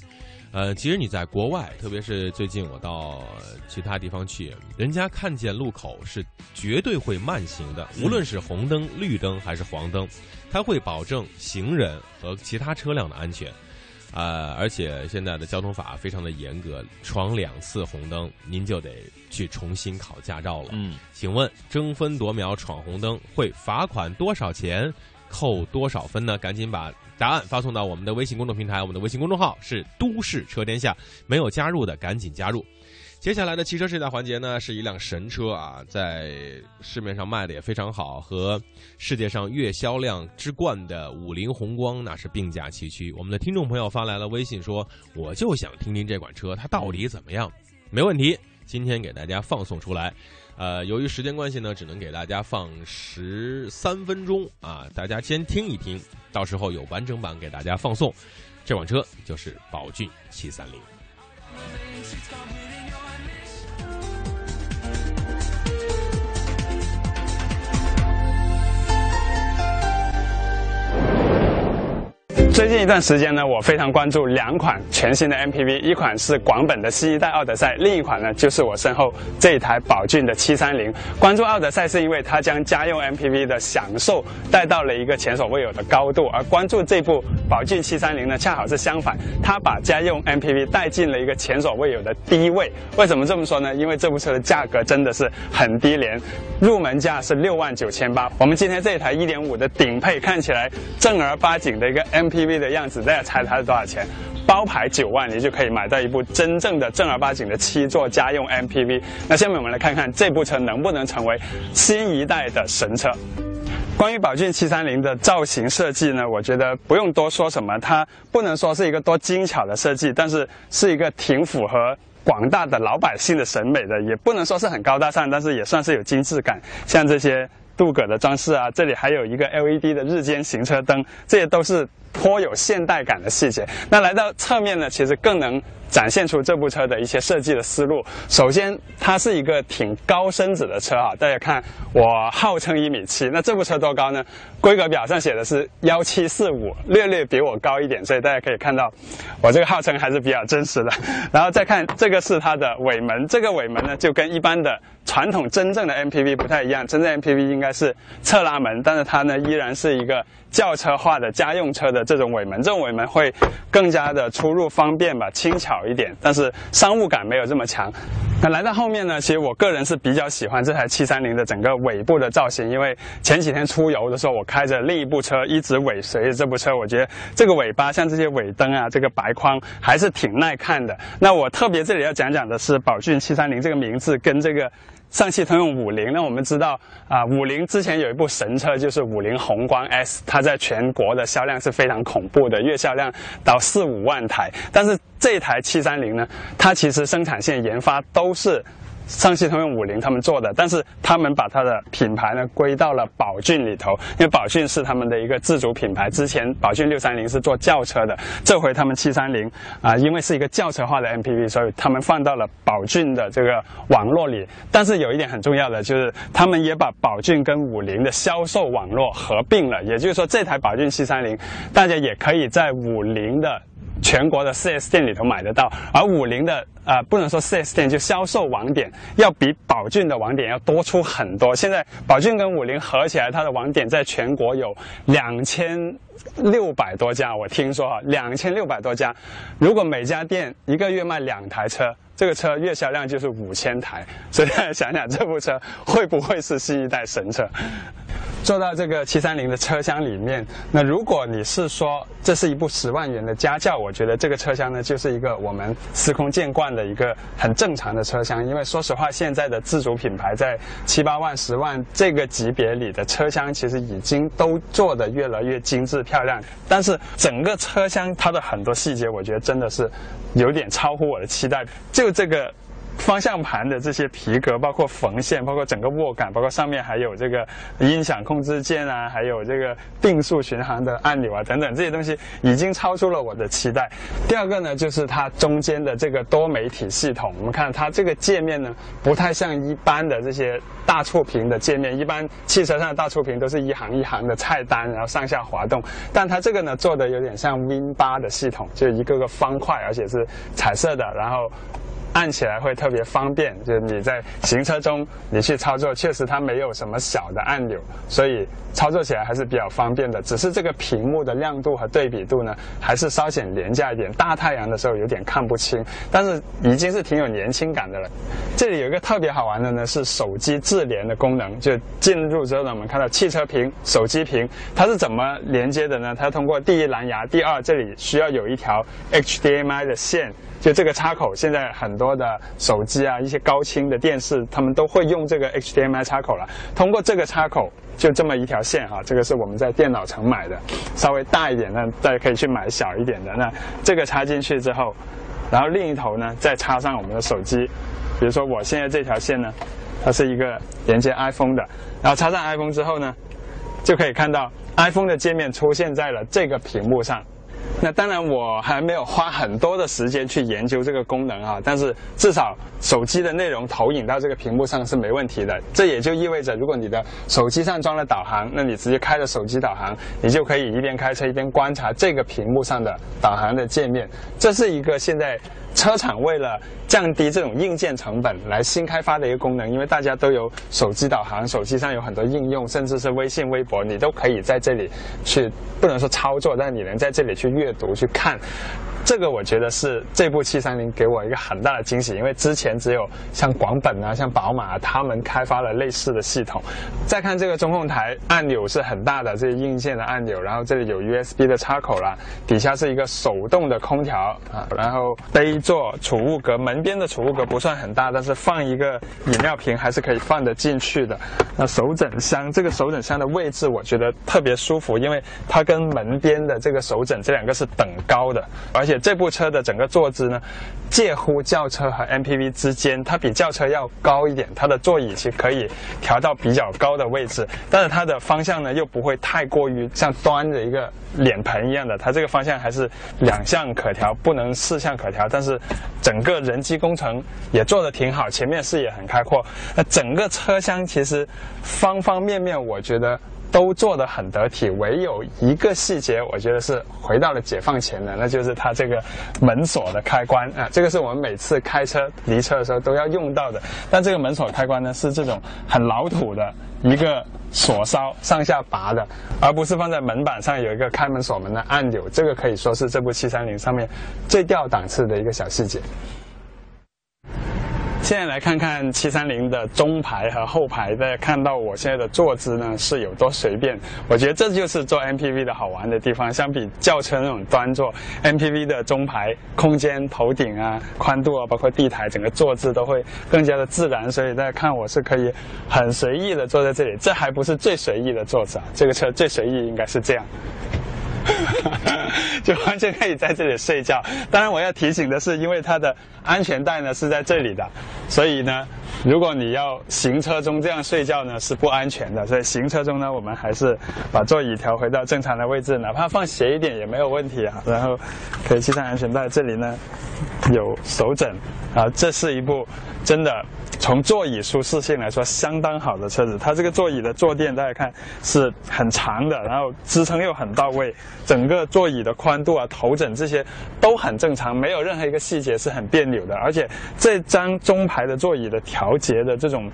呃，其实你在国外，特别是最近我到其他地方去，人家看见路口是绝对会慢行的，无论是红灯、绿灯还是黄灯，它会保证行人和其他车辆的安全。呃，而且现在的交通法非常的严格，闯两次红灯，您就得去重新考驾照了。嗯，请问争分夺秒闯红灯会罚款多少钱？扣多少分呢？赶紧把答案发送到我们的微信公众平台，我们的微信公众号是“都市车天下”，没有加入的赶紧加入。接下来的汽车试驾环节呢，是一辆神车啊，在市面上卖的也非常好，和世界上月销量之冠的五菱宏光那是并驾齐驱。我们的听众朋友发来了微信说：“我就想听听这款车，它到底怎么样？”没问题，今天给大家放送出来。呃，由于时间关系呢，只能给大家放十三分钟啊，大家先听一听，到时候有完整版给大家放送。这款车就是宝骏七三零。最近一段时间呢，我非常关注两款全新的 MPV，一款是广本的新一代奥德赛，另一款呢就是我身后这一台宝骏的730。关注奥德赛是因为它将家用 MPV 的享受带到了一个前所未有的高度，而关注这部宝骏730呢，恰好是相反，它把家用 MPV 带进了一个前所未有的低位。为什么这么说呢？因为这部车的价格真的是很低廉，入门价是六万九千八。我们今天这一台1.5的顶配看起来正儿八经的一个 MPV。V 的样子，大家猜它是多少钱？包牌九万，你就可以买到一部真正的正儿八经的七座家用 MPV。那下面我们来看看这部车能不能成为新一代的神车。关于宝骏730的造型设计呢，我觉得不用多说什么，它不能说是一个多精巧的设计，但是是一个挺符合广大的老百姓的审美的，也不能说是很高大上，但是也算是有精致感。像这些镀铬的装饰啊，这里还有一个 LED 的日间行车灯，这些都是。颇有现代感的细节。那来到侧面呢，其实更能展现出这部车的一些设计的思路。首先，它是一个挺高身子的车啊，大家看，我号称一米七，那这部车多高呢？规格表上写的是幺七四五，略略比我高一点，所以大家可以看到，我这个号称还是比较真实的。然后再看这个是它的尾门，这个尾门呢就跟一般的传统真正的 MPV 不太一样，真正 MPV 应该是侧拉门，但是它呢依然是一个轿车化的家用车的这种尾门，这种尾门会更加的出入方便吧，轻巧一点，但是商务感没有这么强。那来到后面呢，其实我个人是比较喜欢这台730的整个尾部的造型，因为前几天出游的时候，我开着另一部车一直尾随着这部车，我觉得这个尾巴像这些尾灯啊，这个白框还是挺耐看的。那我特别这里要讲讲的是宝骏730这个名字跟这个。上汽通用五菱，那我们知道啊，五菱之前有一部神车，就是五菱宏光 S，它在全国的销量是非常恐怖的，月销量到四五万台。但是这台七三零呢，它其实生产线研发都是。上汽通用五菱他们做的，但是他们把它的品牌呢归到了宝骏里头，因为宝骏是他们的一个自主品牌。之前宝骏六三零是做轿车的，这回他们七三零啊，因为是一个轿车化的 MPV，所以他们放到了宝骏的这个网络里。但是有一点很重要的就是，他们也把宝骏跟五菱的销售网络合并了，也就是说，这台宝骏七三零大家也可以在五菱的。全国的 4S 店里头买得到，而五菱的呃，不能说 4S 店，就销售网点要比宝骏的网点要多出很多。现在宝骏跟五菱合起来，它的网点在全国有两千六百多家，我听说啊，两千六百多家。如果每家店一个月卖两台车，这个车月销量就是五千台。所以大家想想，这部车会不会是新一代神车？坐到这个七三零的车厢里面，那如果你是说这是一部十万元的家轿，我觉得这个车厢呢就是一个我们司空见惯的一个很正常的车厢。因为说实话，现在的自主品牌在七八万、十万这个级别里的车厢，其实已经都做得越来越精致漂亮。但是整个车厢它的很多细节，我觉得真的是有点超乎我的期待。就这个。方向盘的这些皮革，包括缝线，包括整个握感，包括上面还有这个音响控制键啊，还有这个定速巡航的按钮啊等等这些东西，已经超出了我的期待。第二个呢，就是它中间的这个多媒体系统，我们看它这个界面呢，不太像一般的这些大触屏的界面，一般汽车上的大触屏都是一行一行的菜单，然后上下滑动，但它这个呢做的有点像 Win 八的系统，就一个个方块，而且是彩色的，然后。按起来会特别方便，就是你在行车中你去操作，确实它没有什么小的按钮，所以操作起来还是比较方便的。只是这个屏幕的亮度和对比度呢，还是稍显廉价一点，大太阳的时候有点看不清，但是已经是挺有年轻感的了。这里有一个特别好玩的呢，是手机智联的功能。就进入之后呢，我们看到汽车屏、手机屏，它是怎么连接的呢？它通过第一蓝牙，第二这里需要有一条 HDMI 的线。就这个插口，现在很多的手机啊，一些高清的电视，他们都会用这个 HDMI 插口了。通过这个插口，就这么一条线哈，这个是我们在电脑城买的，稍微大一点的，大家可以去买小一点的。那这个插进去之后，然后另一头呢，再插上我们的手机。比如说我现在这条线呢，它是一个连接 iPhone 的，然后插上 iPhone 之后呢，就可以看到 iPhone 的界面出现在了这个屏幕上。那当然，我还没有花很多的时间去研究这个功能啊，但是至少手机的内容投影到这个屏幕上是没问题的。这也就意味着，如果你的手机上装了导航，那你直接开着手机导航，你就可以一边开车一边观察这个屏幕上的导航的界面。这是一个现在车厂为了降低这种硬件成本来新开发的一个功能，因为大家都有手机导航，手机上有很多应用，甚至是微信、微博，你都可以在这里去，不能说操作，但你能在这里去阅读、去看。这个我觉得是这部七三零给我一个很大的惊喜，因为之前只有像广本啊、像宝马、啊、他们开发了类似的系统。再看这个中控台，按钮是很大的，这些硬件的按钮，然后这里有 USB 的插口了，底下是一个手动的空调啊，然后杯座、储物格，门边的储物格不算很大，但是放一个饮料瓶还是可以放得进去的。那手枕箱，这个手枕箱的位置我觉得特别舒服，因为它跟门边的这个手枕这两个是等高的，而且且这部车的整个坐姿呢，介乎轿车和 MPV 之间，它比轿车要高一点，它的座椅其实可以调到比较高的位置，但是它的方向呢又不会太过于像端着一个脸盆一样的，它这个方向还是两向可调，不能四向可调，但是整个人机工程也做得挺好，前面视野很开阔，那整个车厢其实方方面面，我觉得。都做得很得体，唯有一个细节，我觉得是回到了解放前的，那就是它这个门锁的开关啊，这个是我们每次开车离车的时候都要用到的。但这个门锁开关呢，是这种很老土的一个锁梢上下拔的，而不是放在门板上有一个开门锁门的按钮。这个可以说是这部七三零上面最掉档次的一个小细节。现在来看看七三零的中排和后排，大家看到我现在的坐姿呢是有多随便。我觉得这就是做 MPV 的好玩的地方。相比轿车那种端坐，MPV 的中排空间、头顶啊、宽度啊，包括地台，整个坐姿都会更加的自然。所以大家看我是可以很随意的坐在这里。这还不是最随意的坐姿啊，这个车最随意应该是这样。就完全可以在这里睡觉。当然，我要提醒的是，因为它的安全带呢是在这里的，所以呢，如果你要行车中这样睡觉呢是不安全的。所以行车中呢，我们还是把座椅调回到正常的位置，哪怕放斜一点也没有问题啊。然后可以系上安全带。这里呢有手枕啊，这是一部真的。从座椅舒适性来说，相当好的车子。它这个座椅的坐垫，大家看是很长的，然后支撑又很到位，整个座椅的宽度啊、头枕这些都很正常，没有任何一个细节是很别扭的。而且这张中排的座椅的调节的这种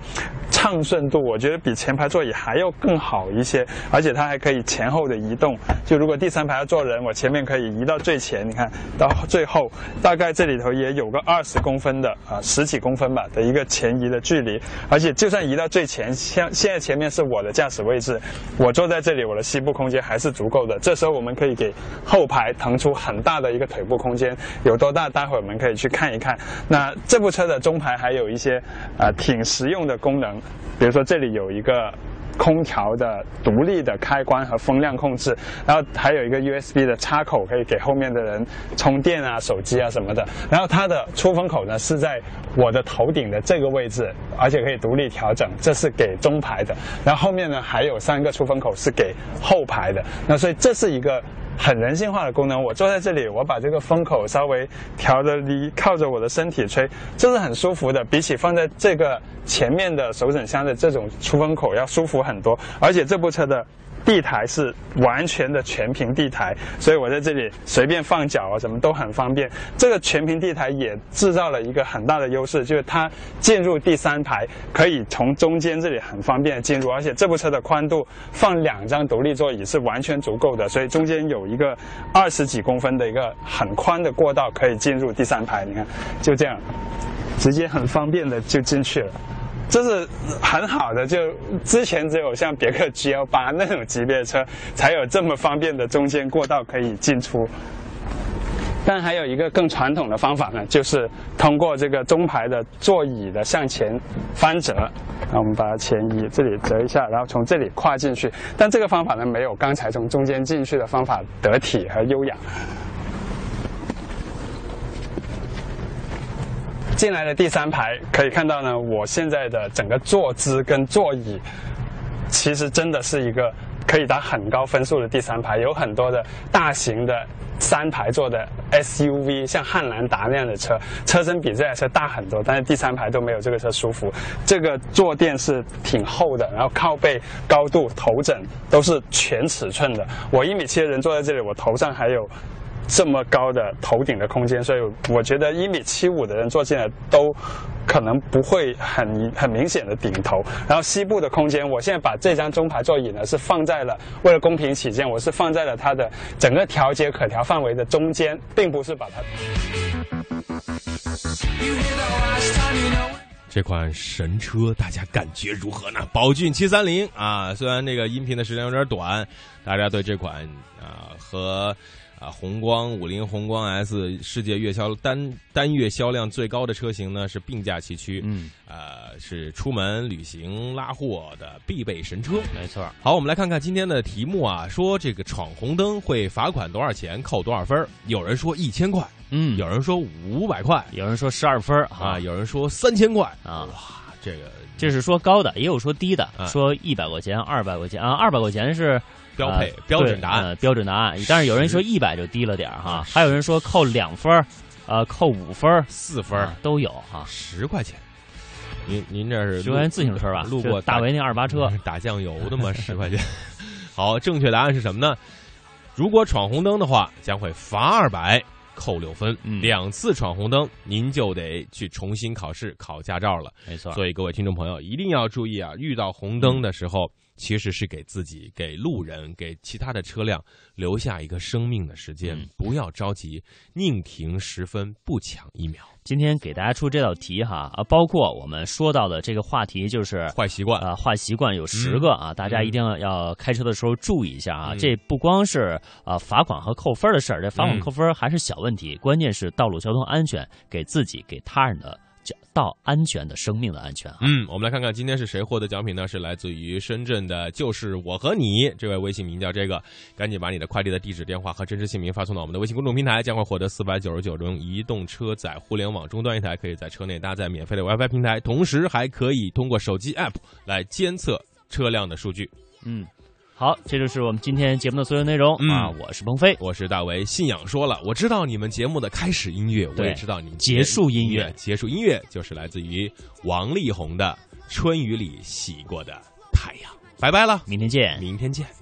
畅顺度，我觉得比前排座椅还要更好一些。而且它还可以前后的移动，就如果第三排要坐人，我前面可以移到最前，你看到最后，大概这里头也有个二十公分的啊，十几公分吧的一个前。移的距离，而且就算移到最前，像现在前面是我的驾驶位置，我坐在这里，我的膝部空间还是足够的。这时候我们可以给后排腾出很大的一个腿部空间，有多大？待会儿我们可以去看一看。那这部车的中排还有一些呃挺实用的功能，比如说这里有一个空调的独立的开关和风量控制，然后还有一个 USB 的插口，可以给后面的人充电啊、手机啊什么的。然后它的出风口呢是在我的头顶的这个位置，而且可以独立调整，这是给中排的。然后后面呢还有三个出风口是给后排的。那所以这是一个。很人性化的功能，我坐在这里，我把这个风口稍微调的离靠着我的身体吹，这是很舒服的，比起放在这个前面的手枕箱的这种出风口要舒服很多。而且这部车的地台是完全的全平地台，所以我在这里随便放脚啊什么都很方便。这个全平地台也制造了一个很大的优势，就是它进入第三排可以从中间这里很方便进入，而且这部车的宽度放两张独立座椅是完全足够的，所以中间有一个二十几公分的一个很宽的过道可以进入第三排。你看，就这样，直接很方便的就进去了。这是很好的，就之前只有像别克 GL 八那种级别的车才有这么方便的中间过道可以进出。但还有一个更传统的方法呢，就是通过这个中排的座椅的向前翻折，那我们把它前移，这里折一下，然后从这里跨进去。但这个方法呢，没有刚才从中间进去的方法得体和优雅。进来的第三排可以看到呢，我现在的整个坐姿跟座椅，其实真的是一个可以打很高分数的第三排。有很多的大型的三排座的 SUV，像汉兰达那样的车，车身比这台车大很多，但是第三排都没有这个车舒服。这个坐垫是挺厚的，然后靠背高度、头枕都是全尺寸的。我一米七的人坐在这里，我头上还有。这么高的头顶的空间，所以我觉得一米七五的人坐进来都可能不会很很明显的顶头。然后西部的空间，我现在把这张中排座椅呢是放在了，为了公平起见，我是放在了它的整个调节可调范围的中间，并不是把它。这款神车大家感觉如何呢？宝骏七三零啊，虽然这个音频的时间有点短，大家对这款啊和。啊，宏光五菱宏光 S 世界月销单单月销量最高的车型呢，是并驾齐驱。嗯，呃，是出门旅行拉货的必备神车。没错。好，我们来看看今天的题目啊，说这个闯红灯会罚款多少钱，扣多少分？有人说一千块，嗯，有人说五百块，有人说十二分啊，有人说三千块啊。哇，这个这是说高的，也有说低的，说一百块钱、二百块钱啊，二百块钱是。标配标准答案，标准答案。但是有人说一百就低了点哈，还有人说扣两分呃，扣五分四分都有哈。十块钱，您您这是十块钱自行车吧？路过大为那二八车 打酱油的吗？十块钱。好，正确答案是什么呢？如果闯红灯的话，将会罚二百，扣六分。两次闯红灯，您就得去重新考试考驾照了。没错。所以各位听众朋友一定要注意啊，遇到红灯的时候。其实是给自己、给路人、给其他的车辆留下一个生命的时间，不要着急，宁停十分，不抢一秒。今天给大家出这道题哈啊，包括我们说到的这个话题就是坏习惯啊，坏习惯有十个啊，大家一定要要开车的时候注意一下啊。这不光是啊罚款和扣分的事儿，这罚款扣分还是小问题，关键是道路交通安全，给自己、给他人的。到安全的生命的安全。嗯，我们来看看今天是谁获得奖品呢？是来自于深圳的，就是我和你这位微信名叫这个，赶紧把你的快递的地址、电话和真实姓名发送到我们的微信公众平台，将会获得四百九十九中移动车载互联网终端一台，可以在车内搭载免费的 WiFi 平台，同时还可以通过手机 App 来监测车辆的数据。嗯。好，这就是我们今天节目的所有内容啊！我是鹏飞，我是大为。信仰说了，我知道你们节目的开始音乐，我也知道你们结束音乐，结束音乐就是来自于王力宏的《春雨里洗过的太阳》。拜拜了，明天见，明天见。